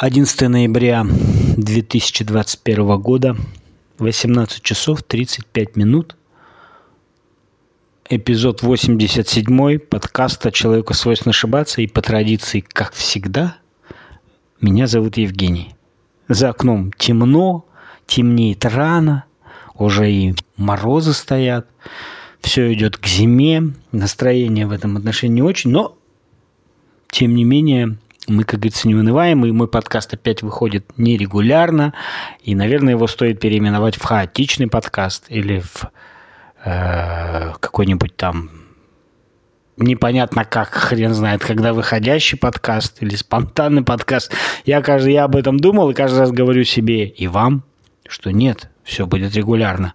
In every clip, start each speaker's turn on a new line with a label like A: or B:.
A: 11 ноября 2021 года, 18 часов 35 минут. Эпизод 87 подкаста «Человеку свойственно ошибаться» и по традиции, как всегда, меня зовут Евгений. За окном темно, темнеет рано, уже и морозы стоят, все идет к зиме, настроение в этом отношении не очень, но тем не менее мы, как говорится, не унываем, и мой подкаст опять выходит нерегулярно, и, наверное, его стоит переименовать в хаотичный подкаст или в э, какой-нибудь там непонятно как, хрен знает, когда выходящий подкаст или спонтанный подкаст. Я, каждый, я об этом думал и каждый раз говорю себе и вам, что нет, все будет регулярно.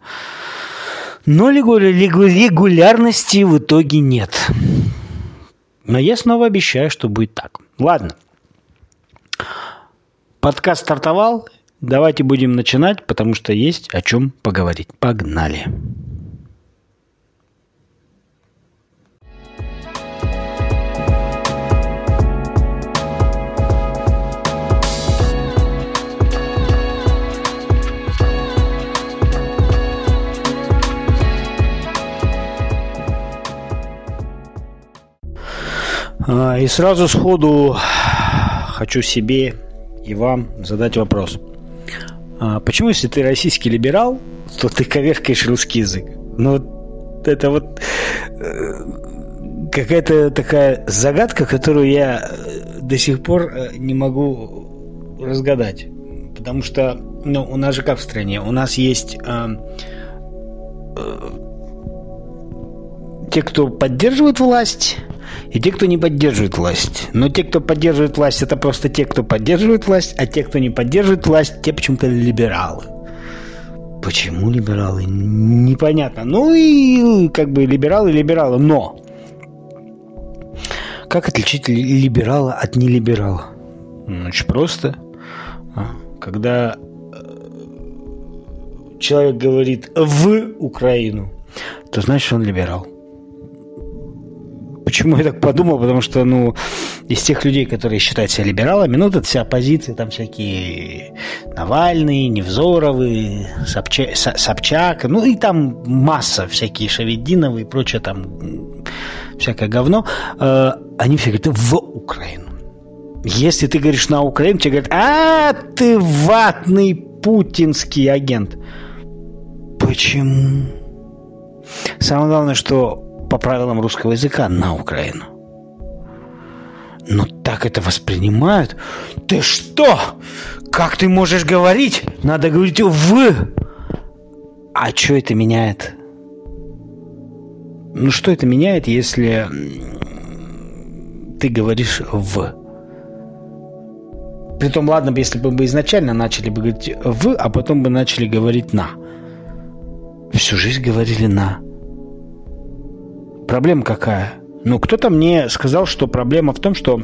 A: Но регулярности в итоге нет. Но я снова обещаю, что будет так. Ладно. Подкаст стартовал. Давайте будем начинать, потому что есть о чем поговорить. Погнали. И сразу сходу хочу себе и вам задать вопрос. А почему, если ты российский либерал, то ты коверкаешь русский язык? Ну, это вот э, какая-то такая загадка, которую я э, до сих пор э, не могу разгадать. Потому что, ну, у нас же как в стране? У нас есть э, э, те, кто поддерживает власть, и те, кто не поддерживает власть. Но те, кто поддерживает власть, это просто те, кто поддерживает власть, а те, кто не поддерживает власть, те почему-то либералы. Почему либералы? Непонятно. Ну и как бы либералы, либералы. Но как отличить либерала от нелиберала? Ну, очень просто. А, когда э, человек говорит в Украину, то значит он либерал. Почему я так подумал? Потому что, ну, из тех людей, которые считают себя либералами, ну, тут вся оппозиция, там всякие Навальный, Невзоровы, Собчак, Собчак, ну, и там масса всякие Шавединовы и прочее там всякое говно, э, они все говорят, в Украину. Если ты говоришь на Украину, тебе говорят, а, ты ватный путинский агент. Почему? Самое главное, что по правилам русского языка на Украину. Но так это воспринимают. Ты что? Как ты можешь говорить? Надо говорить «в». А что это меняет? Ну что это меняет, если ты говоришь «в»? Притом, ладно бы, если бы мы изначально начали бы говорить «в», а потом бы начали говорить «на». Всю жизнь говорили «на». Проблема какая? Ну, кто-то мне сказал, что проблема в том, что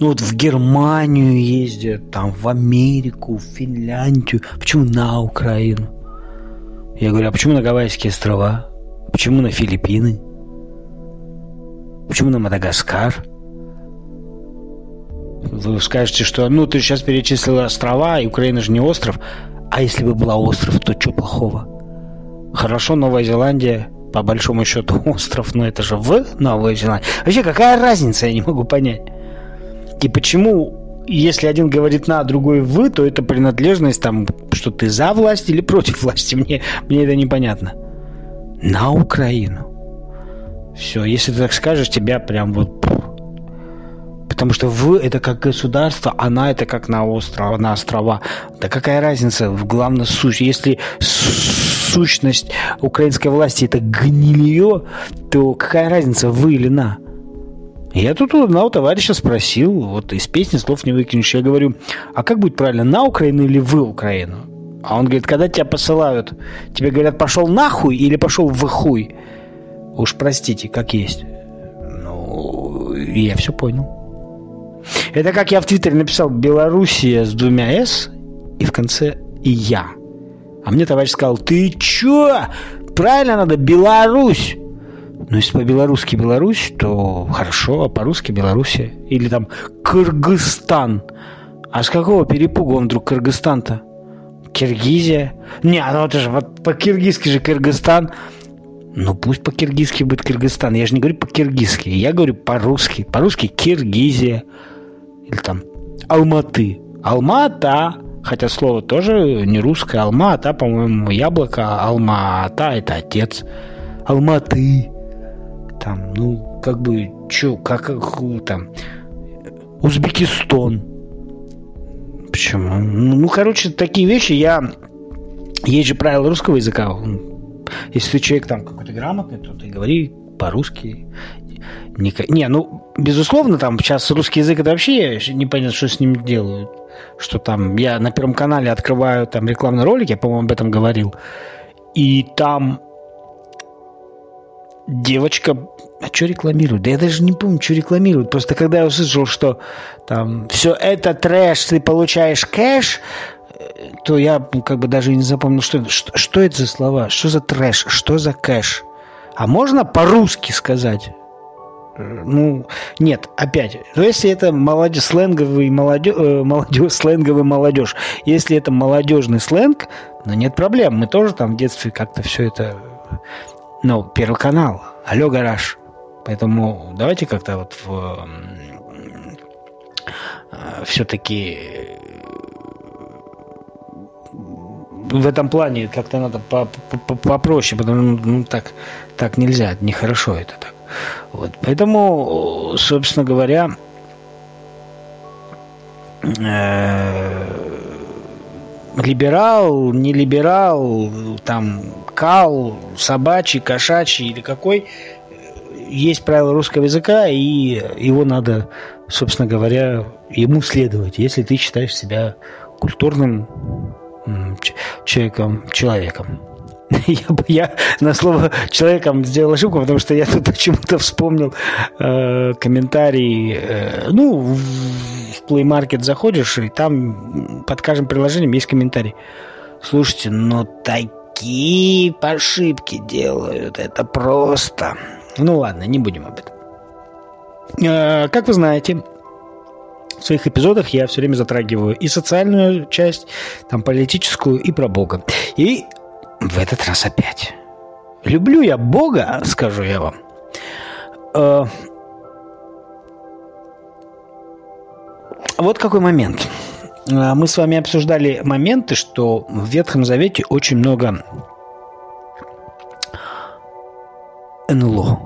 A: ну вот в Германию ездят, там в Америку, в Финляндию. Почему на Украину? Я говорю, а почему на Гавайские острова? Почему на Филиппины? Почему на Мадагаскар? Вы скажете, что ну ты сейчас перечислил острова, и Украина же не остров. А если бы была остров, то что плохого? Хорошо, Новая Зеландия, по большому счету остров, но это же в Новой Зеландии. Вообще, какая разница, я не могу понять. И почему, если один говорит на, а другой в, то это принадлежность там, что ты за власть или против власти, мне, мне это непонятно. На Украину. Все, если ты так скажешь, тебя прям вот... Потому что в это как государство, она это как на острова, на острова. Да какая разница? Главное суть. Если сущность украинской власти это гнилье, то какая разница, вы или на? Я тут у одного товарища спросил, вот из песни слов не выкинешь. Я говорю, а как будет правильно, на Украину или в Украину? А он говорит, когда тебя посылают, тебе говорят, пошел нахуй или пошел в хуй? Уж простите, как есть. Ну, я все понял. Это как я в Твиттере написал Белоруссия с двумя «с» и в конце «и я». А мне товарищ сказал, ты чё? Правильно надо Беларусь. Ну, если по-белорусски Беларусь, то хорошо, а по-русски Белоруссия. Или там Кыргызстан. А с какого перепуга он вдруг Кыргызстан-то? Киргизия? Не, ну это же вот по-киргизски же Кыргызстан. Ну пусть по-киргизски будет Кыргызстан. Я же не говорю по-киргизски. Я говорю по-русски. По-русски Киргизия. Или там Алматы. Алмата. Хотя слово тоже не русское. Алма-ата, по-моему, яблоко. Алма-ата – это отец. Алматы. Там, ну, как бы, чё, как, там, Узбекистан. Почему? Ну, короче, такие вещи я... Есть же правила русского языка. Если ты человек там какой-то грамотный, то ты говори по-русски. Не, не, ну, безусловно, там сейчас русский язык это вообще непонятно, что с ним делают. Что там, я на Первом канале открываю там рекламный ролик, я, по-моему, об этом говорил. И там девочка... А что рекламирует? Да я даже не помню, что рекламирует. Просто когда я услышал, что там все это трэш, ты получаешь кэш, то я как бы даже не запомнил, что, что, что это за слова, что за трэш, что за кэш. А можно по-русски сказать? Ну, нет, опять. Но если это молодежь, сленговый молодежь, э, молодежь, сленговый молодежь, если это молодежный сленг, ну нет проблем. Мы тоже там в детстве как-то все это ну, Первый канал. Алло, гараж. Поэтому давайте как-то вот в, э, все-таки в этом плане как-то надо попроще, потому что ну, так, так нельзя, нехорошо это так. Вот. Поэтому, собственно говоря, э, либерал, не либерал, там кал, собачий, кошачий или какой, есть правила русского языка, и его надо, собственно говоря, ему следовать, если ты считаешь себя культурным человеком, человеком. Я, я на слово человеком сделал ошибку, потому что я тут почему-то вспомнил э, комментарий. Э, ну, в, Play Market заходишь, и там под каждым приложением есть комментарий. Слушайте, но такие ошибки делают. Это просто... Ну ладно, не будем об этом. Э, как вы знаете, в своих эпизодах я все время затрагиваю и социальную часть, там политическую, и про Бога. И в этот раз опять. Люблю я Бога, скажу я вам. Э, вот какой момент. А, мы с вами обсуждали моменты, что в Ветхом Завете очень много НЛО,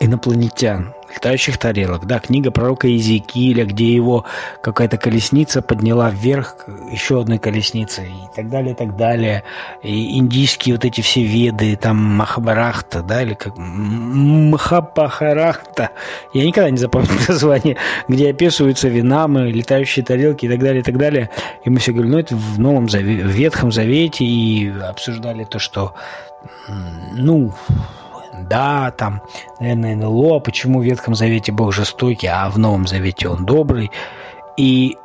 A: инопланетян, летающих тарелок. Да, книга пророка Иезекииля, где его какая-то колесница подняла вверх еще одной колесницей и так далее, и так далее. И индийские вот эти все веды, там Махабарахта, да, или как Махапахарахта. Я никогда не запомню название, где описываются винамы, летающие тарелки и так далее, и так далее. И мы все говорили, ну это в Новом Завете, в Ветхом Завете, и обсуждали то, что ну, да, там, наверное, НЛО, почему в Ветхом Завете Бог жестокий, а в Новом Завете он добрый. И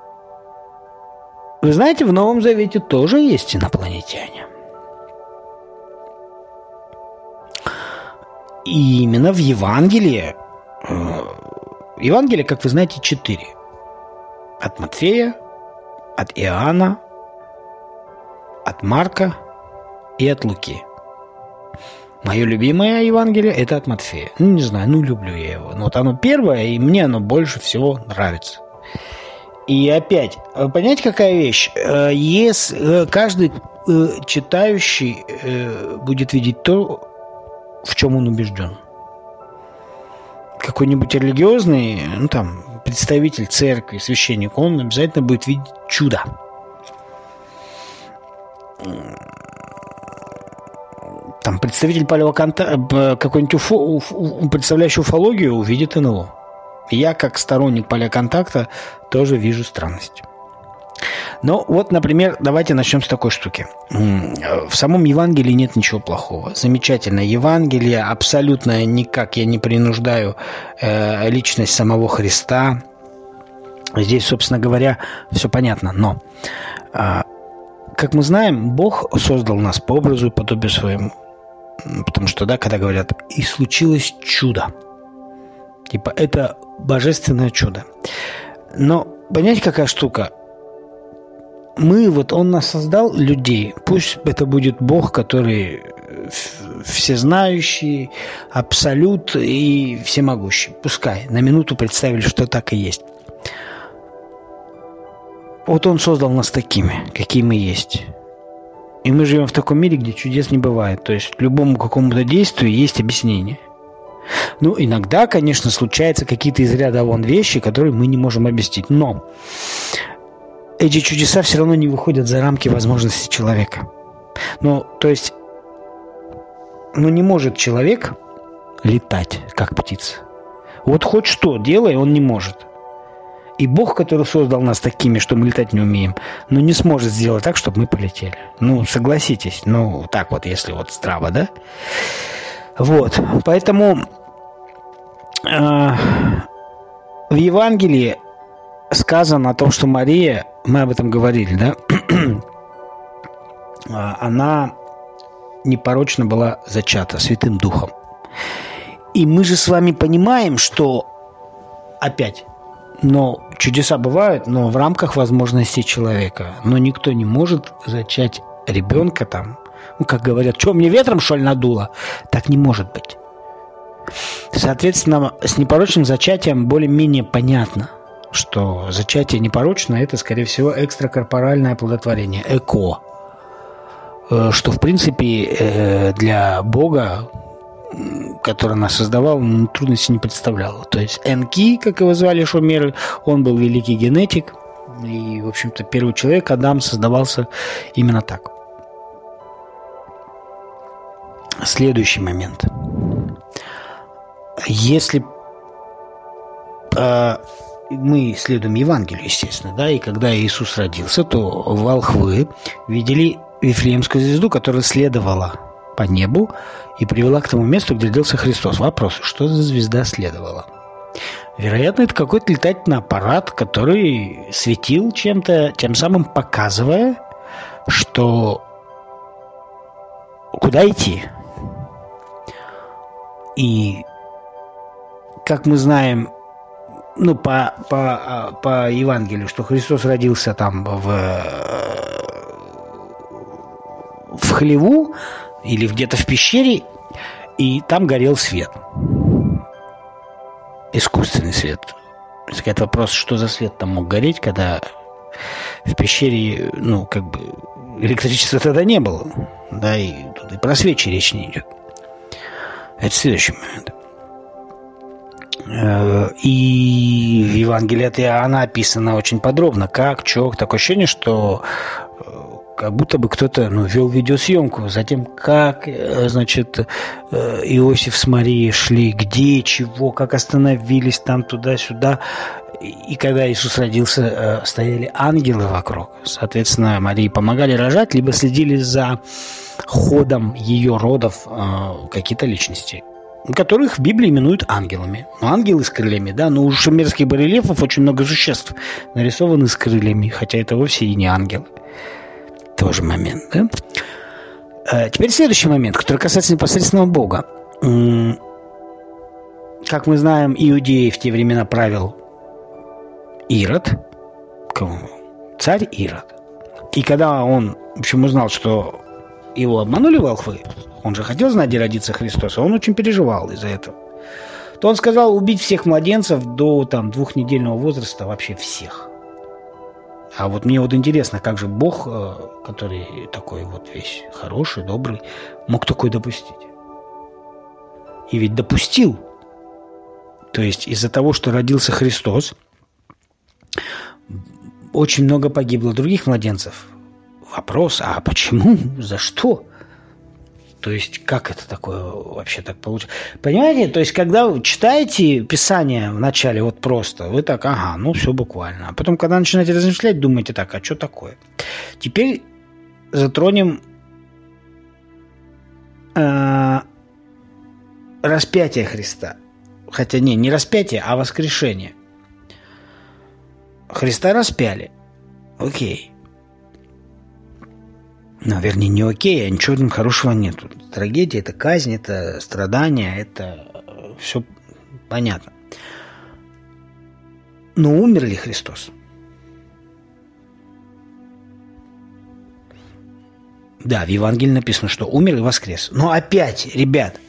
A: вы знаете, в Новом Завете тоже есть инопланетяне. И именно в Евангелии, э, Евангелие, как вы знаете, четыре. От Матфея, от Иоанна, от Марка и от Луки. Мое любимое Евангелие – это от Матфея. Ну, не знаю, ну, люблю я его. Но вот оно первое, и мне оно больше всего нравится. И опять, э, понимаете, какая вещь? Э, если э, каждый читающий будет видеть то, в чем он убежден. Какой-нибудь религиозный, ну там, представитель церкви, священник, он обязательно будет видеть чудо там представитель палеоконта... какой-нибудь уфо... представляющий уфологию увидит НЛО. Я, как сторонник палеоконтакта, тоже вижу странность. Но вот, например, давайте начнем с такой штуки. В самом Евангелии нет ничего плохого. Замечательное Евангелие, абсолютно никак я не принуждаю э, личность самого Христа. Здесь, собственно говоря, все понятно. Но, э, как мы знаем, Бог создал нас по образу и подобию своему. Потому что, да, когда говорят «и случилось чудо», типа это божественное чудо. Но понимаете, какая штука? мы, вот Он нас создал, людей, пусть это будет Бог, который всезнающий, абсолют и всемогущий. Пускай на минуту представили, что так и есть. Вот Он создал нас такими, какие мы есть. И мы живем в таком мире, где чудес не бывает. То есть любому какому-то действию есть объяснение. Ну, иногда, конечно, случаются какие-то из ряда вон вещи, которые мы не можем объяснить. Но эти чудеса все равно не выходят за рамки возможностей человека. Ну, то есть, ну не может человек летать, как птица. Вот хоть что делай, он не может. И Бог, который создал нас такими, что мы летать не умеем, ну не сможет сделать так, чтобы мы полетели. Ну, согласитесь, ну так вот, если вот здраво, да? Вот, поэтому э, в Евангелии сказано о том, что Мария, мы об этом говорили, да, а, она непорочно была зачата Святым Духом. И мы же с вами понимаем, что опять, но чудеса бывают, но в рамках возможностей человека. Но никто не может зачать ребенка там, ну, как говорят, что мне ветром, что надуло? Так не может быть. Соответственно, с непорочным зачатием более-менее понятно что зачатие непорочно – это, скорее всего, экстракорпоральное оплодотворение, ЭКО. Э, что, в принципе, э, для Бога, который нас создавал, трудности не представляло. То есть Энки, как его звали Шумеры, он был великий генетик, и, в общем-то, первый человек, Адам, создавался именно так. Следующий момент. Если э, мы следуем Евангелию, естественно, да, и когда Иисус родился, то волхвы видели Вифлеемскую звезду, которая следовала по небу и привела к тому месту, где родился Христос. Вопрос, что за звезда следовала? Вероятно, это какой-то летательный аппарат, который светил чем-то, тем самым показывая, что куда идти. И, как мы знаем, ну, по, по, по Евангелию, что Христос родился там в, в хлеву или где-то в пещере, и там горел свет. Искусственный свет. Это вопрос, что за свет там мог гореть, когда в пещере, ну, как бы, электричества тогда не было. Да, и тут и про свечи речь не идет. Это следующий момент. Э, и в Евангелии от Иоанна описано очень подробно, как, что, такое ощущение, что э, как будто бы кто-то ну, вел видеосъемку, затем как, э, значит, Иосиф с Марией шли, где, чего, как остановились там туда-сюда. И когда Иисус родился, стояли ангелы вокруг. Соответственно, Марии помогали рожать, либо следили за ходом ее родов какие-то личности которых в Библии именуют ангелами. Ну, ангелы с крыльями, да, но у шумерских барельефов очень много существ нарисованы с крыльями, хотя это вовсе и не ангелы. Тоже момент, да? А теперь следующий момент, который касается непосредственного Бога. Как мы знаем, Иудеи в те времена правил Ирод, царь Ирод. И когда он, в общем, узнал, что его обманули волхвы, он же хотел знать, где родится Христос, а он очень переживал из-за этого. То он сказал убить всех младенцев до там, двухнедельного возраста, вообще всех. А вот мне вот интересно, как же Бог, э, который такой вот весь хороший, добрый, мог такое допустить? И ведь допустил. То есть из-за того, что родился Христос, очень много погибло других младенцев. Вопрос, а почему? За что? То есть, как это такое вообще так получилось? Понимаете, то есть, когда вы читаете Писание в начале вот просто, вы так, ага, ну все буквально. А потом, когда начинаете размышлять, думаете так, а что такое? Теперь затронем э, распятие Христа. Хотя не, не распятие, а воскрешение. Христа распяли. Окей. Ну, вернее, не окей, а ничего там хорошего нет. Трагедия – это казнь, это страдания, это э, все понятно. Но умер ли Христос? Да, в Евангелии написано, что умер и воскрес. Но опять, ребят,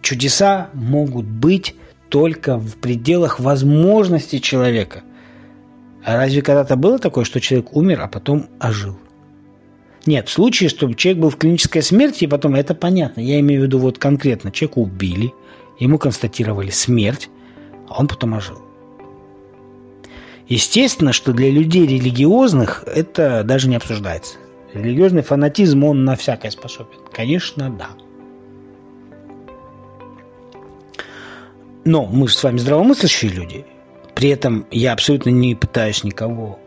A: чудеса могут быть только в пределах возможностей человека. А разве когда-то было такое, что человек умер, а потом ожил? Нет, в случае, чтобы человек был в клинической смерти, и потом, это понятно, я имею в виду вот конкретно, человека убили, ему констатировали смерть, а он потом ожил. Естественно, что для людей религиозных это даже не обсуждается. Религиозный фанатизм, он на всякое способен. Конечно, да. Но мы же с вами здравомыслящие люди. При этом я абсолютно не пытаюсь никого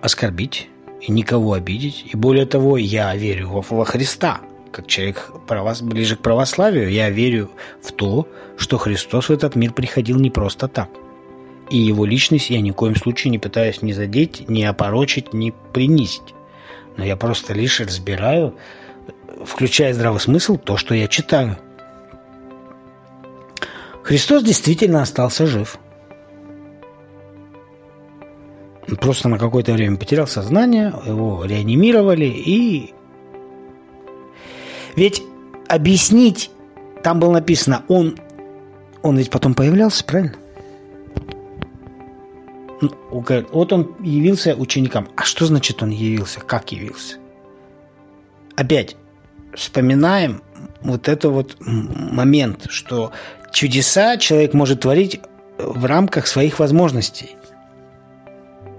A: оскорбить и никого обидеть. И более того, я верю во, во Христа. Как человек правос... ближе к православию, я верю в то, что Христос в этот мир приходил не просто так – и его личность я ни в коем случае не пытаюсь ни задеть, ни опорочить, ни принизить. Но я просто лишь разбираю, включая здравый смысл, то, что я читаю. Христос действительно остался жив. Просто на какое-то время потерял сознание, его реанимировали и... Ведь объяснить, там было написано, он, он ведь потом появлялся, правильно? Вот он явился ученикам. А что значит он явился? Как явился? Опять вспоминаем вот это вот момент, что чудеса человек может творить в рамках своих возможностей.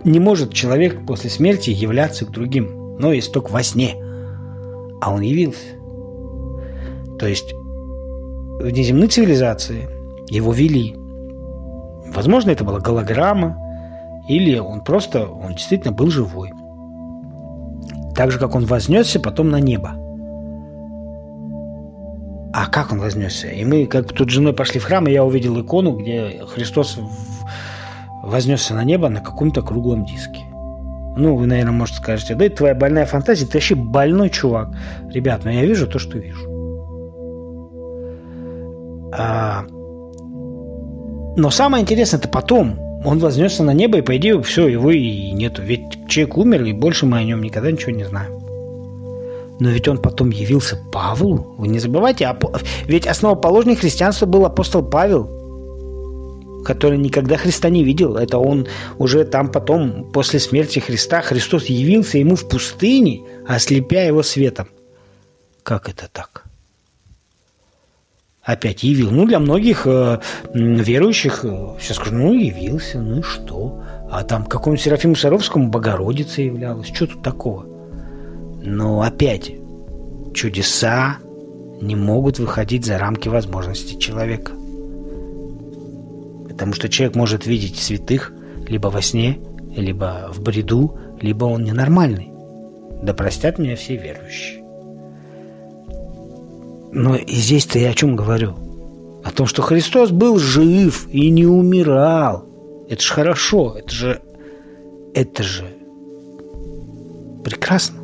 A: Не может человек после смерти являться к другим, но есть только во сне. А он явился. То есть в неземной цивилизации его вели. Возможно, это была голограмма, или он просто, он действительно был живой. Так же, как он вознесся потом на небо. А как он вознесся? И мы как тут с женой пошли в храм, и я увидел икону, где Христос вознесся на небо на каком-то круглом диске. Ну, вы, наверное, можете скажете, да это твоя больная фантазия, ты вообще больной чувак. Ребят, но я вижу то, что вижу. А... Но самое интересное это потом, он вознесся на небо, и по идее все, его и нету. Ведь человек умер, и больше мы о нем никогда ничего не знаем. Но ведь он потом явился Павлу. Вы не забывайте, ведь основоположник христианства был апостол Павел, который никогда Христа не видел. Это он уже там потом, после смерти Христа, Христос явился ему в пустыне, ослепя его светом. Как это так? опять явил. Ну, для многих э, верующих, э, сейчас скажу, ну, явился, ну и что? А там какому-нибудь Серафиму Саровскому Богородица являлась. Что тут такого? Но опять, чудеса не могут выходить за рамки возможностей человека. Потому что человек может видеть святых либо во сне, либо в бреду, либо он ненормальный. Да простят меня все верующие. Но и здесь-то я о чем говорю? О том, что Христос был жив и не умирал. Это же хорошо, это же... Это же прекрасно.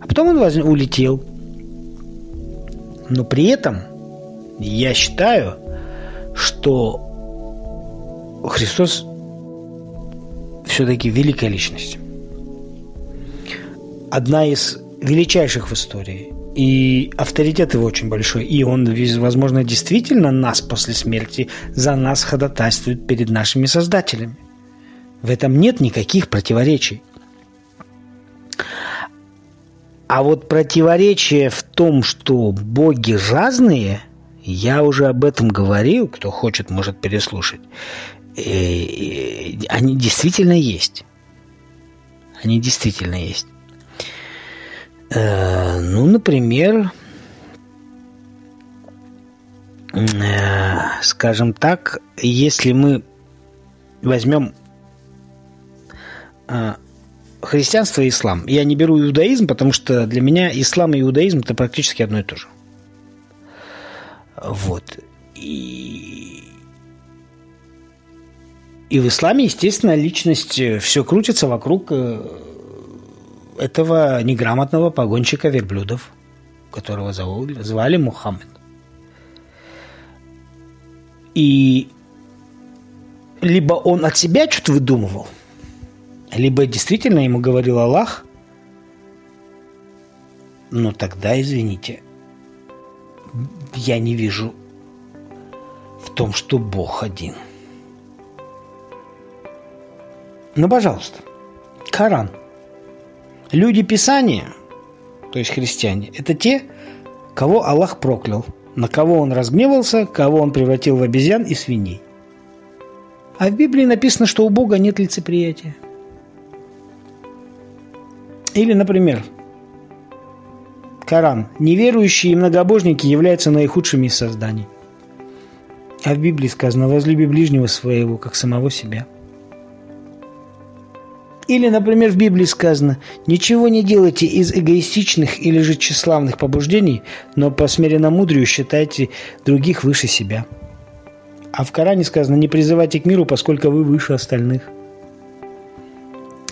A: А потом он улетел. Но при этом я считаю, что Христос все-таки великая личность. Одна из величайших в истории и авторитет его очень большой. И он, возможно, действительно нас после смерти за нас ходатайствует перед нашими создателями. В этом нет никаких противоречий. А вот противоречие в том, что боги разные, я уже об этом говорил, кто хочет, может переслушать. И они действительно есть. Они действительно есть. Э, ну, например, э, скажем так, если мы возьмем э, христианство и ислам. Я не беру иудаизм, потому что для меня ислам и иудаизм это практически одно и то же. Вот. И, и в исламе, естественно, личность все крутится вокруг этого неграмотного погонщика верблюдов, которого звали Мухаммед. И либо он от себя что-то выдумывал, либо действительно ему говорил Аллах, Ну тогда, извините, я не вижу в том, что Бог один. Ну, пожалуйста, Коран. Люди Писания, то есть христиане, это те, кого Аллах проклял, на кого он разгневался, кого он превратил в обезьян и свиней. А в Библии написано, что у Бога нет лицеприятия. Или, например, Коран. Неверующие и многобожники являются наихудшими из созданий. А в Библии сказано «возлюби ближнего своего, как самого себя». Или, например, в Библии сказано «Ничего не делайте из эгоистичных или же тщеславных побуждений, но по смиренно-мудрию считайте других выше себя». А в Коране сказано «Не призывайте к миру, поскольку вы выше остальных».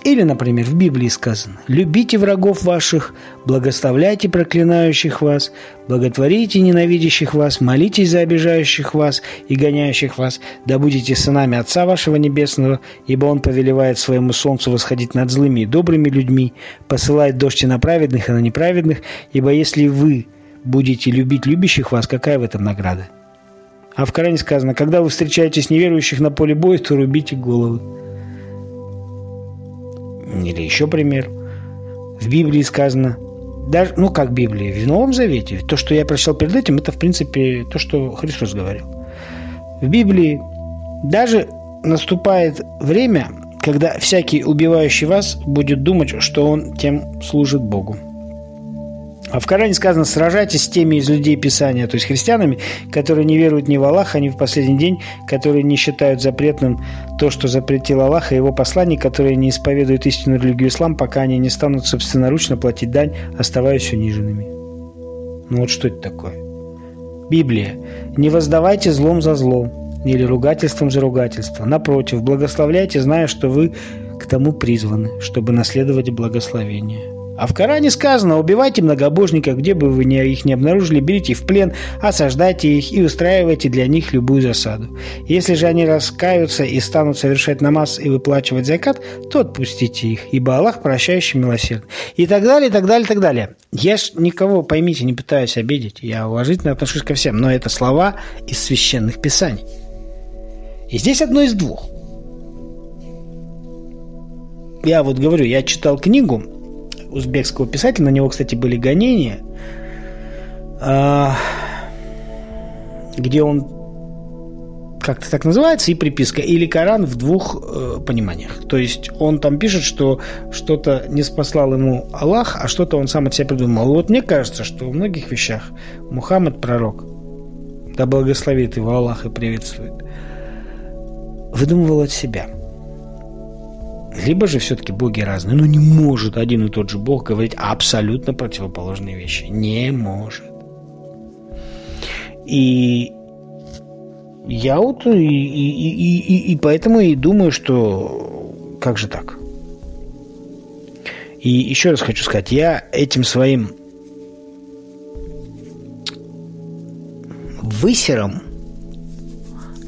A: Или, например, в Библии сказано «Любите врагов ваших, благословляйте проклинающих вас, благотворите ненавидящих вас, молитесь за обижающих вас и гоняющих вас, да будете сынами Отца вашего Небесного, ибо Он повелевает своему солнцу восходить над злыми и добрыми людьми, посылает дождь и на праведных, и на неправедных, ибо если вы будете любить любящих вас, какая в этом награда?» А в Коране сказано, когда вы встречаетесь неверующих на поле боя, то рубите головы. Или еще пример. В Библии сказано, даже, ну как Библии, в Новом Завете, то, что я прочитал перед этим, это в принципе то, что Христос говорил. В Библии даже наступает время, когда всякий убивающий вас будет думать, что он тем служит Богу. А в Коране сказано, сражайтесь с теми из людей Писания, то есть христианами, которые не веруют ни в Аллаха, ни в последний день, которые не считают запретным то, что запретил Аллах и его посланник, которые не исповедуют истинную религию ислам, пока они не станут собственноручно платить дань, оставаясь униженными. Ну вот что это такое? Библия. «Не воздавайте злом за злом, или ругательством за ругательство. Напротив, благословляйте, зная, что вы к тому призваны, чтобы наследовать благословение». А в Коране сказано, убивайте многобожников, где бы вы их не обнаружили, берите в плен, осаждайте их и устраивайте для них любую засаду. Если же они раскаются и станут совершать намаз и выплачивать закат, то отпустите их, ибо Аллах прощающий милосерд. И так далее, и так далее, и так далее. Я ж никого, поймите, не пытаюсь обидеть, я уважительно отношусь ко всем, но это слова из священных писаний. И здесь одно из двух. Я вот говорю, я читал книгу узбекского писателя, на него, кстати, были гонения, а, где он как-то так называется, и приписка, или Коран в двух э, пониманиях. То есть он там пишет, что что-то не спаслал ему Аллах, а что-то он сам от себя придумал. Вот мне кажется, что в многих вещах Мухаммад пророк, да благословит его Аллах и приветствует, выдумывал от себя – либо же все-таки боги разные. Но не может один и тот же бог говорить абсолютно противоположные вещи. Не может. И я вот и, и, и, и, и поэтому и думаю, что как же так? И еще раз хочу сказать, я этим своим высером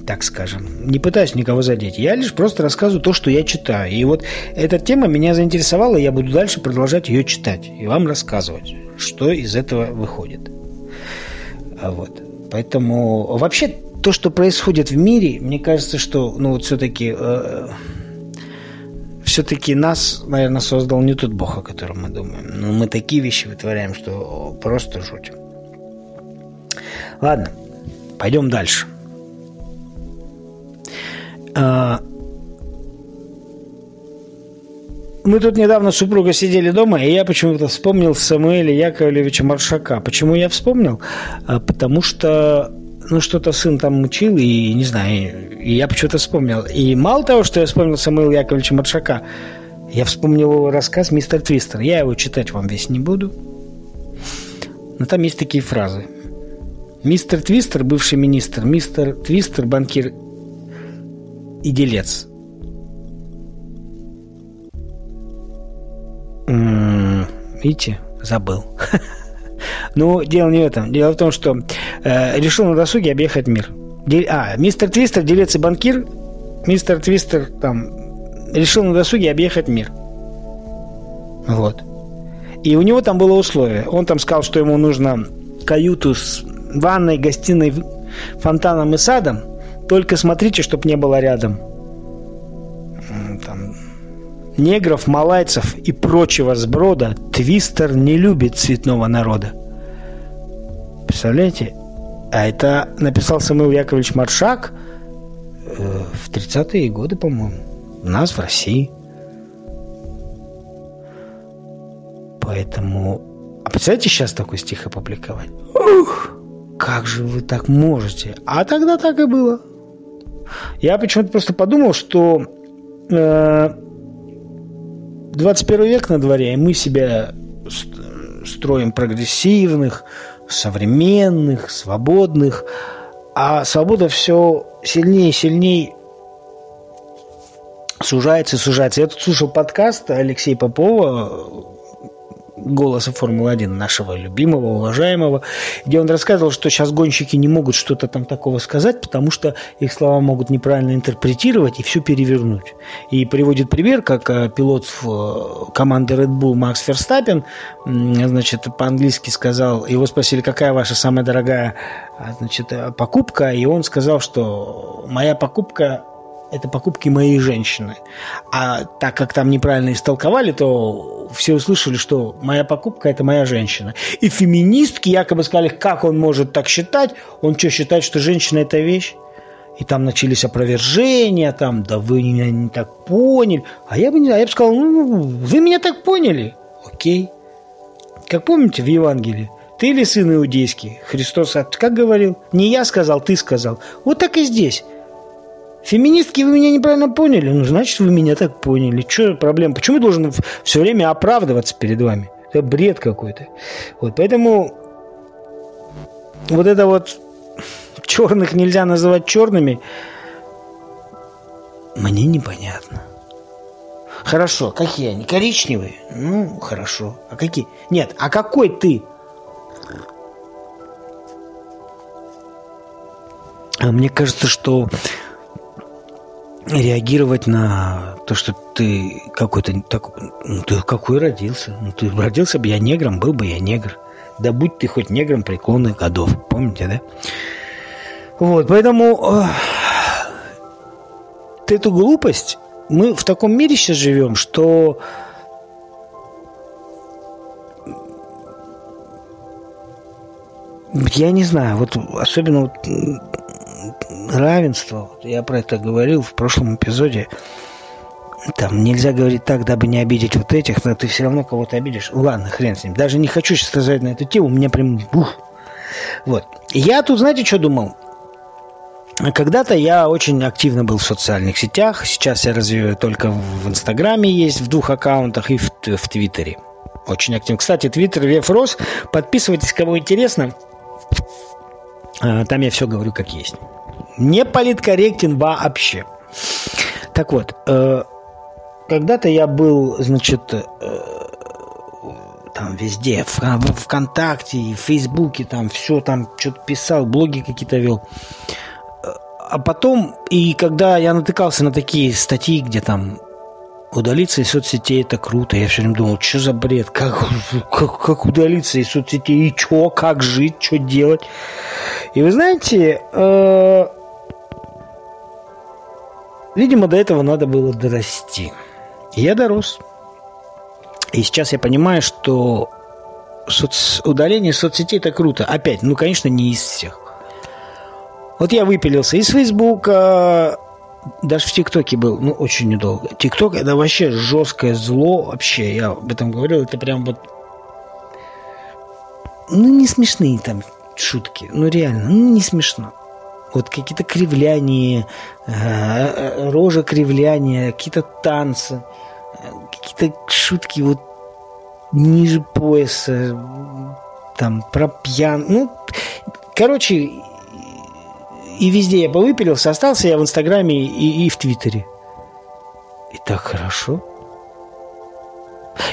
A: так скажем. Не пытаюсь никого задеть. Я лишь просто рассказываю то, что я читаю. И вот эта тема меня заинтересовала, и я буду дальше продолжать ее читать и вам рассказывать, что из этого выходит. А вот. Поэтому вообще то, что происходит в мире, мне кажется, что ну вот все-таки э, все-таки нас, наверное, создал не тот Бог, о котором мы думаем. Но мы такие вещи вытворяем, что просто жуть. Ладно, пойдем дальше. А, мы тут недавно с супругой сидели дома, и я почему-то вспомнил Самуэля Яковлевича Маршака. Почему я вспомнил? А, потому что ну, что-то сын там учил, и не знаю, и я почему-то вспомнил. И мало того, что я вспомнил Самуила Яковлевича Маршака, я вспомнил его рассказ «Мистер Твистер». Я его читать вам весь не буду. Но там есть такие фразы. Мистер Твистер, бывший министр, мистер Твистер, банкир и делец. Видите, забыл. Но дело не в этом. Дело в том, что э, решил на досуге объехать мир. А, мистер Твистер, делец и банкир. Мистер Твистер там решил на досуге объехать мир. Вот. И у него там было условие. Он там сказал, что ему нужно каюту с ванной, гостиной, фонтаном и садом. Только смотрите, чтобы не было рядом там, негров, малайцев и прочего сброда. Твистер не любит цветного народа. Представляете? А это написал Самуил Яковлевич Маршак э, в 30-е годы, по-моему. У нас в России. Поэтому... А представляете, сейчас такой стих опубликовать? Ух! Как же вы так можете? А тогда так и было. Я почему-то просто подумал, что э, 21 век на дворе, и мы себя строим прогрессивных, современных, свободных, а свобода все сильнее и сильнее сужается и сужается. Я тут слушал подкаст Алексея Попова голоса Формулы-1, нашего любимого, уважаемого, где он рассказывал, что сейчас гонщики не могут что-то там такого сказать, потому что их слова могут неправильно интерпретировать и все перевернуть. И приводит пример, как э, пилот в команды Red Bull Макс Ферстаппен, значит, по-английски сказал, его спросили, какая ваша самая дорогая значит, э, покупка, и он сказал, что моя покупка это покупки моей женщины. А так как там неправильно истолковали, то все услышали, что моя покупка – это моя женщина. И феминистки якобы сказали, как он может так считать? Он что, считает, что женщина – это вещь? И там начались опровержения, там, да вы меня не так поняли. А я бы не знаю, я бы сказал, ну, вы меня так поняли. Окей. Как помните в Евангелии? Ты ли сын иудейский? Христос как говорил? Не я сказал, ты сказал. Вот так и здесь. Феминистки, вы меня неправильно поняли? Ну, значит, вы меня так поняли. Что проблема? Почему я должен все время оправдываться перед вами? Это бред какой-то. Вот, поэтому вот это вот черных нельзя называть черными, мне непонятно. Хорошо, какие они? Коричневые? Ну, хорошо. А какие? Нет, а какой ты? А мне кажется, что реагировать на то, что ты какой-то так, ну, ты какой родился? Ну, ты родился бы я негром, был бы я негр. Да будь ты хоть негром преклонных годов, помните, да? Вот, поэтому э, эту глупость мы в таком мире сейчас живем, что я не знаю, вот особенно вот равенство, я про это говорил в прошлом эпизоде, там нельзя говорить так, дабы не обидеть вот этих, но ты все равно кого-то обидишь. Ладно, хрен с ним. Даже не хочу сейчас сказать на эту тему, у меня прям... Ух. Вот. Я тут, знаете, что думал? Когда-то я очень активно был в социальных сетях. Сейчас я развиваю только в Инстаграме есть, в двух аккаунтах и в, в Твиттере. Очень активно. Кстати, Твиттер Вев рос. Подписывайтесь, кого интересно. А, там я все говорю как есть не политкорректен вообще. Так вот, э, когда-то я был, значит, э, там везде, в, в ВКонтакте, и в Фейсбуке, там все там что-то писал, блоги какие-то вел. А потом, и когда я натыкался на такие статьи, где там удалиться из соцсетей это круто. Я все время думал, что за бред, как, как, как удалиться из соцсетей, и что, как жить, что делать. И вы знаете, э, Видимо, до этого надо было дорасти. я дорос. И сейчас я понимаю, что соц... удаление соцсетей это круто. Опять, ну, конечно, не из всех. Вот я выпилился из Фейсбука, даже в ТикТоке был, ну, очень недолго. ТикТок это вообще жесткое зло, вообще, я об этом говорил, это прям вот... Ну, не смешные там шутки, ну, реально, ну, не смешно вот какие-то кривляния, э, э, рожа кривляния, какие-то танцы, какие-то шутки вот ниже пояса, там, про пьян... Ну, короче, и везде я повыпилился, остался я в Инстаграме и, и в Твиттере. И так хорошо.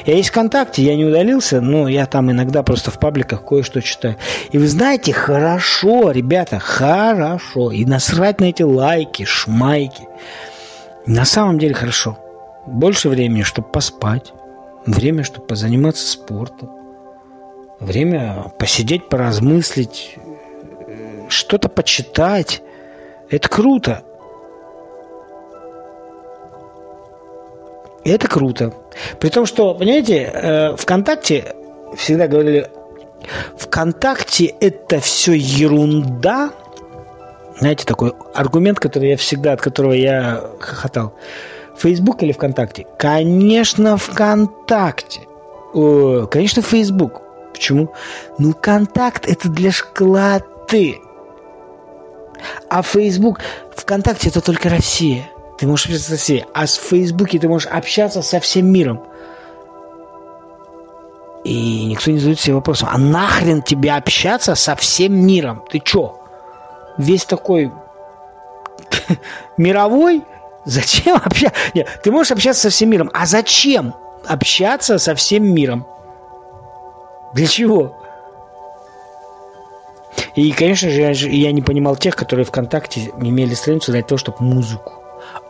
A: Я есть ВКонтакте, я не удалился, но я там иногда просто в пабликах кое-что читаю. И вы знаете, хорошо, ребята, хорошо. И насрать на эти лайки, шмайки. На самом деле хорошо. Больше времени, чтобы поспать. время, чтобы позаниматься спортом, время посидеть, поразмыслить, что-то почитать. Это круто. Это круто. При том, что, понимаете, э, ВКонтакте всегда говорили, ВКонтакте это все ерунда. Знаете, такой аргумент, который я всегда, от которого я хохотал. Фейсбук или ВКонтакте? Конечно, ВКонтакте. О, конечно, Фейсбук. Почему? Ну, контакт это для школоты. А Фейсбук, ВКонтакте это только Россия. Ты можешь общаться со всеми. А с Фейсбуке ты можешь общаться со всем миром. И никто не задает себе вопросом, а нахрен тебе общаться со всем миром? Ты чё? Весь такой мировой? Зачем общаться? Нет, ты можешь общаться со всем миром. А зачем общаться со всем миром? Для чего? И, конечно же, я, я не понимал тех, которые ВКонтакте имели страницу для того, чтобы музыку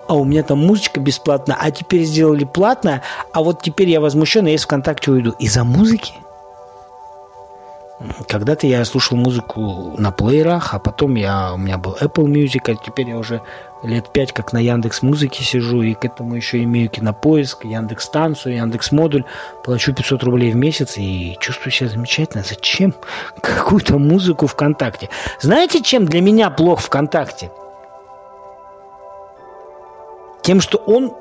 A: а у меня там музычка бесплатная, а теперь сделали платная, а вот теперь я возмущен, и я из ВКонтакте уйду. Из-за музыки? Когда-то я слушал музыку на плеерах, а потом я, у меня был Apple Music, а теперь я уже лет пять как на Яндекс Музыке сижу, и к этому еще имею Кинопоиск, Яндекс Станцию, Яндекс Модуль, плачу 500 рублей в месяц и чувствую себя замечательно. Зачем какую-то музыку ВКонтакте? Знаете, чем для меня плох ВКонтакте? Тем, что он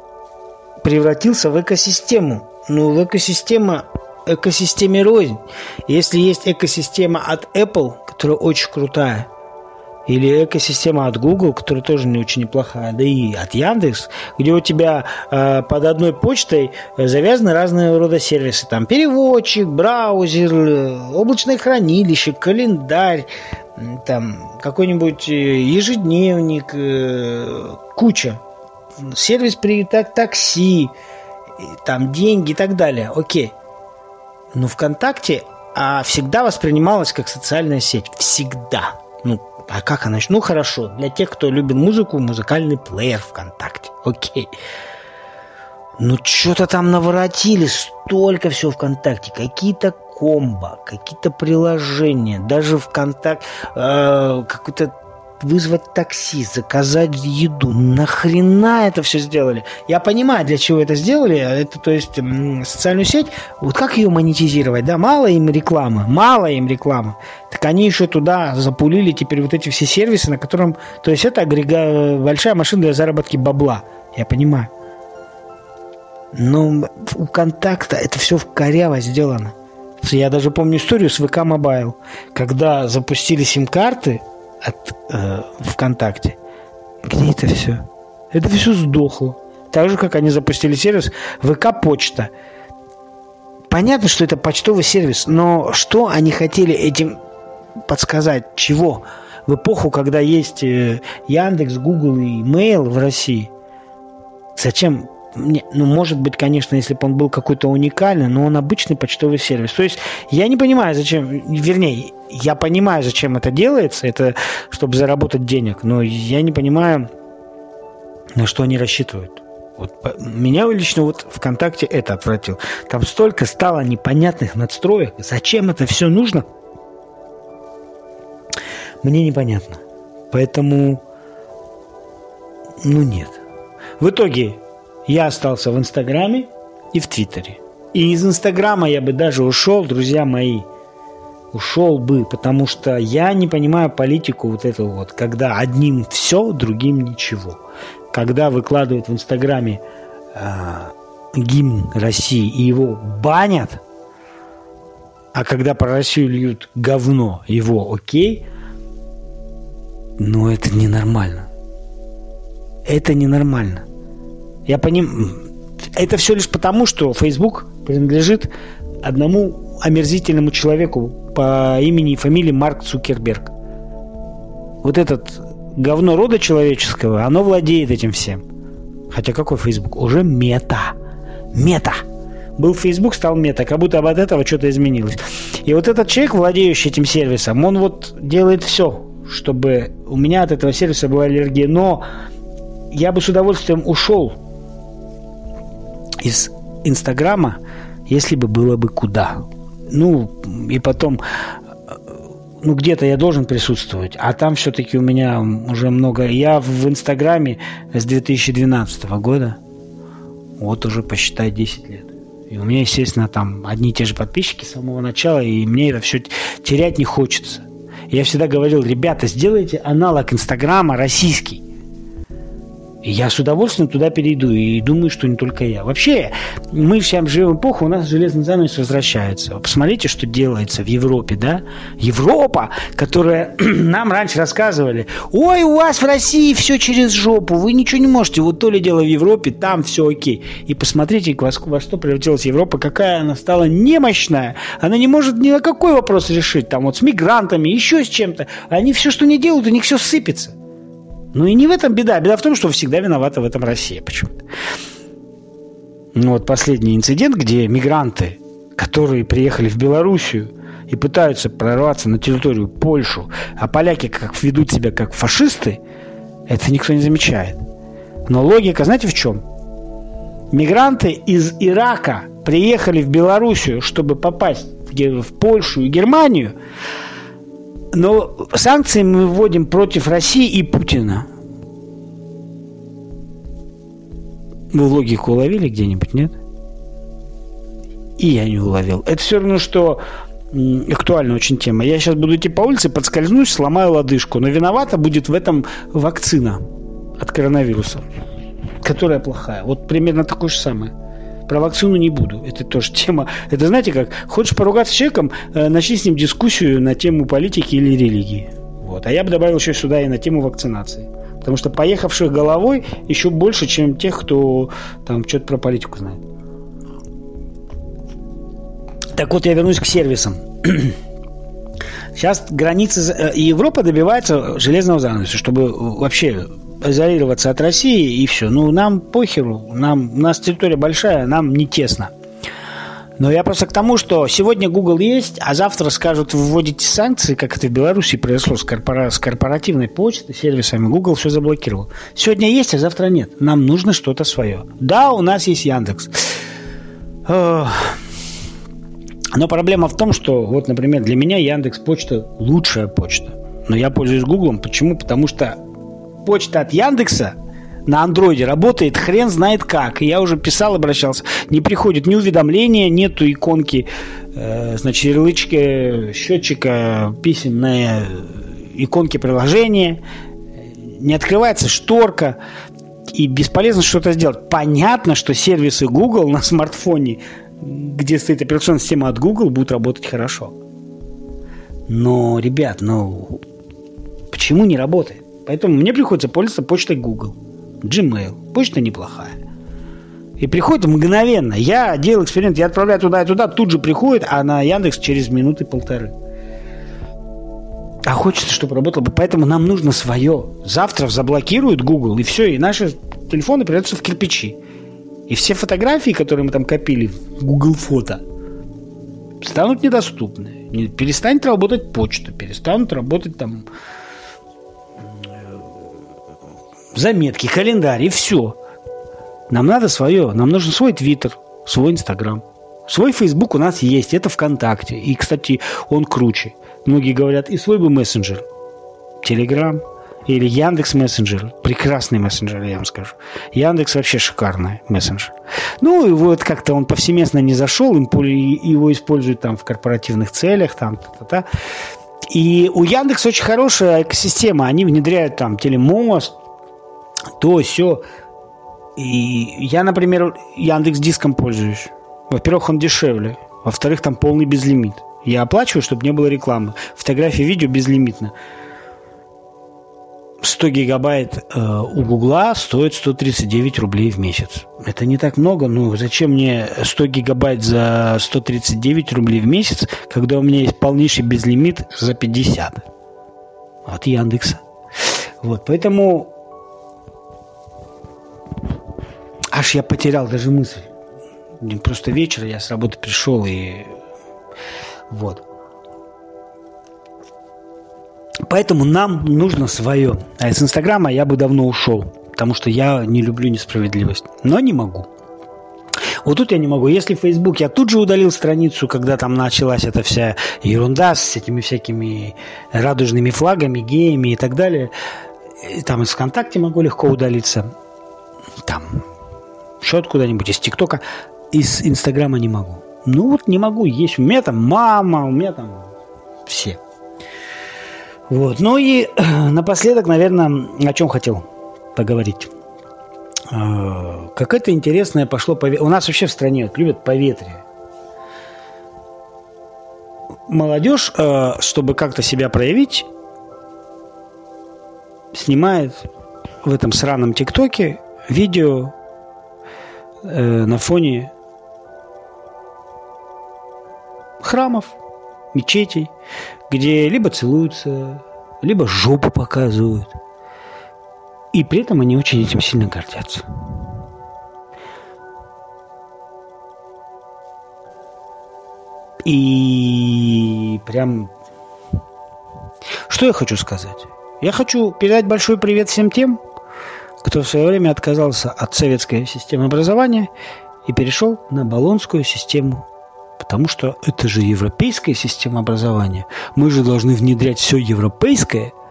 A: превратился в экосистему. Ну, в экосистема экосистеме рознь. Если есть экосистема от Apple, которая очень крутая, или экосистема от Google, которая тоже не очень неплохая, да и от Яндекс, где у тебя э, под одной почтой завязаны разные рода сервисы. Там переводчик, браузер, облачное хранилище, календарь, там какой-нибудь э, ежедневник, э, куча сервис при так, такси, там деньги и так далее. Окей. Но ВКонтакте а, всегда воспринималась как социальная сеть. Всегда. Ну, а как она? Ну, хорошо. Для тех, кто любит музыку, музыкальный плеер ВКонтакте. Окей. Ну, что-то там наворотили, столько всего ВКонтакте. Какие-то комбо, какие-то приложения, даже ВКонтакте, э, какой-то вызвать такси, заказать еду. Нахрена это все сделали? Я понимаю, для чего это сделали. Это, то есть, социальную сеть, вот как ее монетизировать? Да, мало им рекламы, мало им рекламы. Так они еще туда запулили теперь вот эти все сервисы, на котором... То есть, это агрега... большая машина для заработки бабла. Я понимаю. Но у контакта это все в коряво сделано. Я даже помню историю с VK Mobile, когда запустили сим-карты, от э, ВКонтакте. Где это все? Это все сдохло. Так же, как они запустили сервис ВК-почта. Понятно, что это почтовый сервис, но что они хотели этим подсказать? Чего? В эпоху, когда есть э, Яндекс, Google и Mail в России, зачем ну, может быть, конечно, если бы он был какой-то уникальный, но он обычный почтовый сервис. То есть я не понимаю, зачем, вернее, я понимаю, зачем это делается, это чтобы заработать денег, но я не понимаю, на что они рассчитывают. Вот меня лично вот ВКонтакте это отвратил. Там столько стало непонятных надстроек. Зачем это все нужно? Мне непонятно. Поэтому, ну нет. В итоге я остался в Инстаграме и в Твиттере. И из Инстаграма я бы даже ушел, друзья мои. Ушел бы, потому что я не понимаю политику вот этого вот, когда одним все, другим ничего. Когда выкладывают в Инстаграме э, гимн России и его банят, а когда про Россию льют говно, его окей, но это ненормально. Это ненормально. Я понимаю, это все лишь потому, что Facebook принадлежит одному омерзительному человеку по имени и фамилии Марк Цукерберг. Вот этот говно рода человеческого, оно владеет этим всем. Хотя какой Facebook? Уже мета. Мета. Был Facebook, стал мета, как будто от этого что-то изменилось. И вот этот человек, владеющий этим сервисом, он вот делает все, чтобы у меня от этого сервиса была аллергия. Но я бы с удовольствием ушел из Инстаграма, если бы было бы куда. Ну, и потом, ну, где-то я должен присутствовать, а там все-таки у меня уже много... Я в Инстаграме с 2012 года, вот уже посчитай 10 лет. И у меня, естественно, там одни и те же подписчики с самого начала, и мне это все терять не хочется. Я всегда говорил, ребята, сделайте аналог Инстаграма российский. Я с удовольствием туда перейду. И думаю, что не только я. Вообще, мы сейчас живем в эпоху, у нас железный занавес возвращается. Посмотрите, что делается в Европе, да? Европа, которая нам раньше рассказывали, ой, у вас в России все через жопу, вы ничего не можете. Вот то ли дело в Европе, там все окей. И посмотрите, во, во что превратилась Европа, какая она стала немощная. Она не может ни на какой вопрос решить. Там вот с мигрантами, еще с чем-то. Они все, что не делают, у них все сыпется. Ну и не в этом беда. Беда в том, что всегда виновата в этом Россия почему-то. Ну вот последний инцидент, где мигранты, которые приехали в Белоруссию и пытаются прорваться на территорию Польшу, а поляки как ведут себя как фашисты, это никто не замечает. Но логика, знаете, в чем? Мигранты из Ирака приехали в Белоруссию, чтобы попасть в Польшу и Германию, но санкции мы вводим против России и Путина. Вы логику уловили где-нибудь, нет? И я не уловил. Это все равно, что актуальная очень тема. Я сейчас буду идти по улице, подскользнусь, сломаю лодыжку. Но виновата будет в этом вакцина от коронавируса, которая плохая. Вот примерно такое же самое. Про вакцину не буду. Это тоже тема. Это знаете как? Хочешь поругаться с человеком, э, начни с ним дискуссию на тему политики или религии. Вот. А я бы добавил еще сюда и на тему вакцинации. Потому что поехавших головой еще больше, чем тех, кто там что-то про политику знает. Так вот, я вернусь к сервисам. Сейчас границы э, Европа добивается железного занавеса, чтобы вообще изолироваться от России и все. Ну, нам похеру, нам, у нас территория большая, нам не тесно. Но я просто к тому, что сегодня Google есть, а завтра скажут, вводите санкции, как это в Беларуси произошло с, корпора... с корпоративной почтой, сервисами. Google все заблокировал. Сегодня есть, а завтра нет. Нам нужно что-то свое. Да, у нас есть Яндекс. Но проблема в том, что, вот, например, для меня Яндекс Почта лучшая почта. Но я пользуюсь Гуглом. Почему? Потому что почта от Яндекса на андроиде работает хрен знает как. И я уже писал, обращался. Не приходит ни уведомления, нету иконки, э, значит, ярлычки, счетчика, писем на иконке приложения. Не открывается шторка. И бесполезно что-то сделать. Понятно, что сервисы Google на смартфоне, где стоит операционная система от Google, будут работать хорошо. Но, ребят, ну почему не работает? Поэтому мне приходится пользоваться почтой Google. Gmail. Почта неплохая. И приходит мгновенно. Я делал эксперимент, я отправляю туда и туда, тут же приходит, а на Яндекс через минуты полторы. А хочется, чтобы работало бы. Поэтому нам нужно свое. Завтра заблокируют Google, и все, и наши телефоны придется в кирпичи. И все фотографии, которые мы там копили в Google фото, станут недоступны. Перестанет работать почта, перестанут работать там заметки, календарь и все. Нам надо свое, нам нужен свой Твиттер, свой Инстаграм. Свой Фейсбук у нас есть, это ВКонтакте. И, кстати, он круче. Многие говорят, и свой бы мессенджер. Телеграм или Яндекс Мессенджер. Прекрасный мессенджер, я вам скажу. Яндекс вообще шикарный мессенджер. Ну, и вот как-то он повсеместно не зашел, его используют там в корпоративных целях, там, та-та-та. И у Яндекс очень хорошая экосистема. Они внедряют там телемост, то, все. И я, например, Яндекс Диском пользуюсь. Во-первых, он дешевле. Во-вторых, там полный безлимит. Я оплачиваю, чтобы не было рекламы. Фотографии, видео безлимитно. 100 гигабайт э, у Гугла стоит 139 рублей в месяц. Это не так много, но зачем мне 100 гигабайт за 139 рублей в месяц, когда у меня есть полнейший безлимит за 50 от Яндекса. Вот, поэтому аж я потерял даже мысль. Просто вечер я с работы пришел и вот. Поэтому нам нужно свое. А из Инстаграма я бы давно ушел, потому что я не люблю несправедливость. Но не могу. Вот тут я не могу. Если Facebook, я тут же удалил страницу, когда там началась эта вся ерунда с этими всякими радужными флагами, геями и так далее. И там из ВКонтакте могу легко удалиться. Там счет куда-нибудь из ТикТока. Из Инстаграма не могу. Ну вот не могу. Есть у меня там мама, у меня там все. Вот. Ну и напоследок, наверное, о чем хотел поговорить. А, какое-то интересное пошло пове... У нас вообще в стране вот, любят поветрие. Молодежь, а, чтобы как-то себя проявить, снимает в этом сраном ТикТоке видео э, на фоне храмов, мечетей, где либо целуются, либо жопу показывают – и при этом они очень этим сильно гордятся. И прям... Что я хочу сказать? Я хочу передать большой привет всем тем, кто в свое время отказался от советской системы образования и перешел на баллонскую систему. Потому что это же европейская система образования. Мы же должны внедрять все европейское –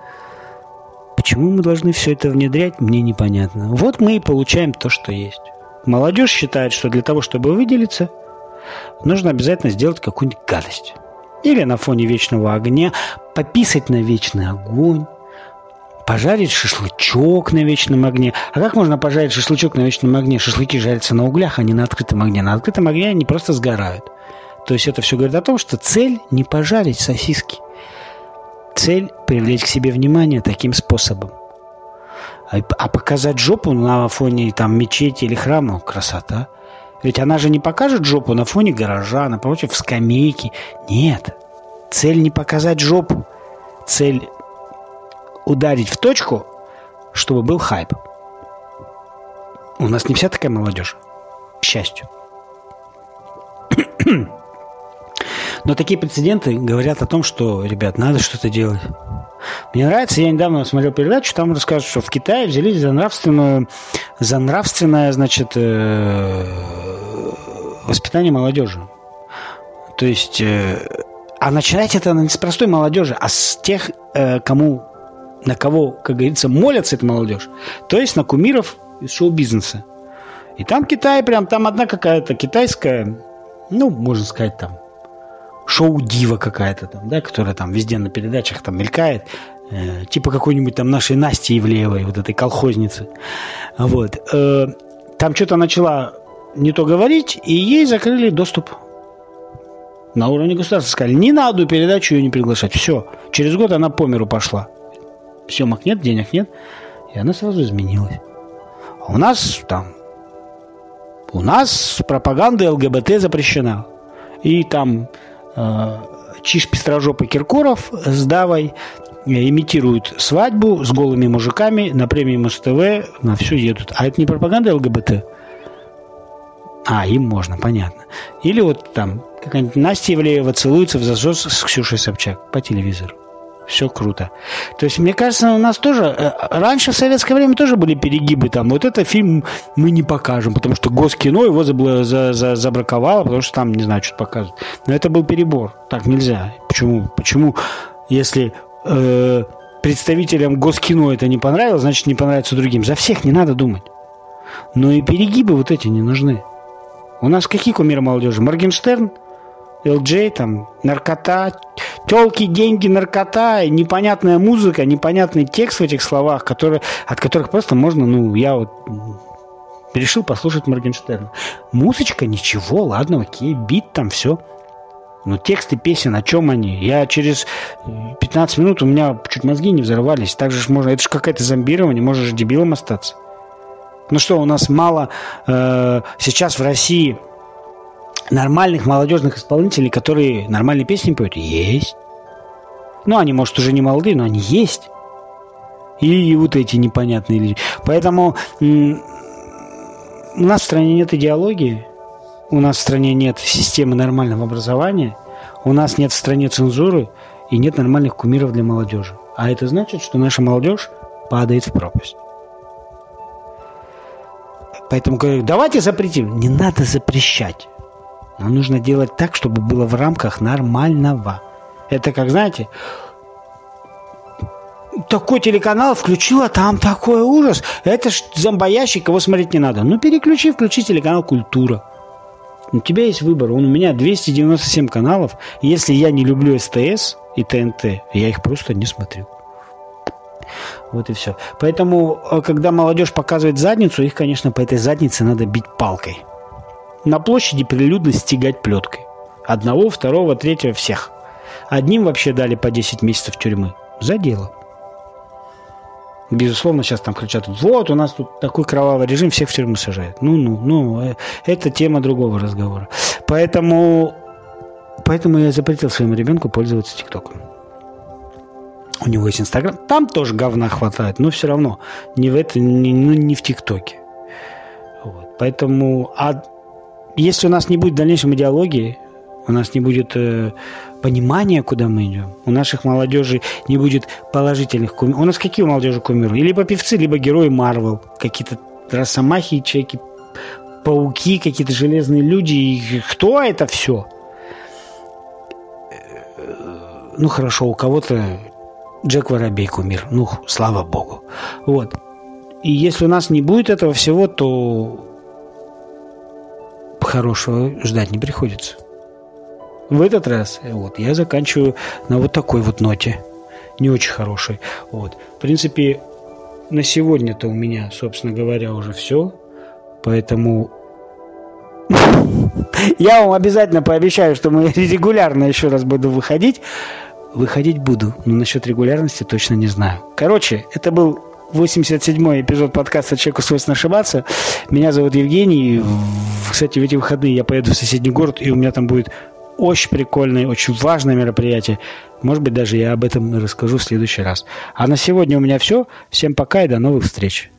A: Почему мы должны все это внедрять, мне непонятно. Вот мы и получаем то, что есть. Молодежь считает, что для того, чтобы выделиться, нужно обязательно сделать какую-нибудь гадость. Или на фоне вечного огня пописать на вечный огонь, пожарить шашлычок на вечном огне. А как можно пожарить шашлычок на вечном огне? Шашлыки жарятся на углях, а не на открытом огне. На открытом огне они просто сгорают. То есть это все говорит о том, что цель не пожарить сосиски – Цель – привлечь к себе внимание таким способом. А, а показать жопу на фоне там мечети или храма – красота. Ведь она же не покажет жопу на фоне гаража, напротив скамейки. Нет. Цель не показать жопу. Цель ударить в точку, чтобы был хайп. У нас не вся такая молодежь, к счастью. Но такие прецеденты говорят о том, что, ребят, надо что-то делать. Мне нравится, я недавно смотрел передачу, там рассказывают, что в Китае взялись за нравственную, за нравственное, значит, э, воспитание молодежи. То есть, э, а начинать это не с простой молодежи, а с тех, э, кому, на кого, как говорится, молятся эта молодежь. То есть на кумиров из шоу-бизнеса. И там Китай прям, там одна какая-то китайская, ну, можно сказать, там, шоу-дива какая-то там, да, которая там везде на передачах там мелькает, э, типа какой-нибудь там нашей Насти Ивлеевой, вот этой колхозницы. Вот. Э, там что-то начала не то говорить, и ей закрыли доступ на уровне государства. Сказали, не надо передачу ее не приглашать. Все. Через год она по миру пошла. Съемок нет, денег нет. И она сразу изменилась. А у нас там... У нас пропаганда ЛГБТ запрещена. И там Э, Чиж Пестрожопый Киркоров с Давой имитируют свадьбу с голыми мужиками на премии Муз-ТВ, на все едут. А это не пропаганда ЛГБТ? А, им можно, понятно. Или вот там какая-нибудь Настя Евлеева целуется в засос с Ксюшей Собчак по телевизору. Все круто. То есть, мне кажется, у нас тоже... Э, раньше в советское время тоже были перегибы. Там вот это фильм мы не покажем, потому что Госкино его забл... за... За... забраковало, потому что там, не знаю, что показывают. Но это был перебор. Так нельзя. Почему? Почему, если э, представителям Госкино это не понравилось, значит, не понравится другим? За всех не надо думать. Но и перегибы вот эти не нужны. У нас какие кумиры молодежи? Моргенштерн – LJ, там, наркота, телки, деньги, наркота, непонятная музыка, непонятный текст в этих словах, которые, от которых просто можно, ну, я вот решил послушать Моргенштерна. Музычка, ничего, ладно, окей, бит там, все. Но тексты песен, о чем они? Я через 15 минут, у меня чуть мозги не взорвались. Так же можно, это же какое-то зомбирование, можешь дебилом остаться. Ну что, у нас мало э, сейчас в России нормальных молодежных исполнителей, которые нормальные песни поют, есть. Ну, они, может, уже не молодые, но они есть. И, и вот эти непонятные люди. Поэтому у нас в стране нет идеологии, у нас в стране нет системы нормального образования, у нас нет в стране цензуры и нет нормальных кумиров для молодежи. А это значит, что наша молодежь падает в пропасть. Поэтому говорю, давайте запретим. Не надо запрещать. Но нужно делать так, чтобы было в рамках нормального. Это как, знаете, такой телеканал включила, там такой ужас. Это ж зомбоящик, его смотреть не надо. Ну, переключи, включи телеканал «Культура». У тебя есть выбор. Он у меня 297 каналов. Если я не люблю СТС и ТНТ, я их просто не смотрю. Вот и все. Поэтому, э, когда молодежь показывает задницу, их, конечно, по этой заднице надо бить палкой. На площади прилюдно стегать плеткой. Одного, второго, третьего, всех. Одним вообще дали по 10 месяцев тюрьмы. За дело. Безусловно, сейчас там кричат, вот, у нас тут такой кровавый режим, всех в тюрьму сажают. Ну, ну, ну, э, это тема другого разговора. Поэтому, поэтому я запретил своему ребенку пользоваться ТикТоком. У него есть Инстаграм. Там тоже говна хватает, но все равно не в это, не, ну, не в ТикТоке. Вот. Поэтому, а если у нас не будет в дальнейшем идеологии, у нас не будет э, понимания, куда мы идем, у наших молодежи не будет положительных кумиров. У нас какие у молодежи кумиры? Либо певцы, либо герои Марвел, какие-то росомахи, человеки, пауки, какие-то железные люди. И кто это все? Э, ну хорошо, у кого-то Джек Воробей кумир. Ну, слава богу. Вот. И если у нас не будет этого всего, то хорошего ждать не приходится. В этот раз вот, я заканчиваю на вот такой вот ноте. Не очень хорошей. Вот. В принципе, на сегодня-то у меня, собственно говоря, уже все. Поэтому я вам обязательно пообещаю, что мы регулярно еще раз буду выходить. Выходить буду, но насчет регулярности точно не знаю. Короче, это был 87-й эпизод подкаста «Человеку свойственно ошибаться». Меня зовут Евгений. Кстати, в эти выходные я поеду в соседний город, и у меня там будет очень прикольное, очень важное мероприятие. Может быть, даже я об этом расскажу в следующий раз. А на сегодня у меня все. Всем пока и до новых встреч.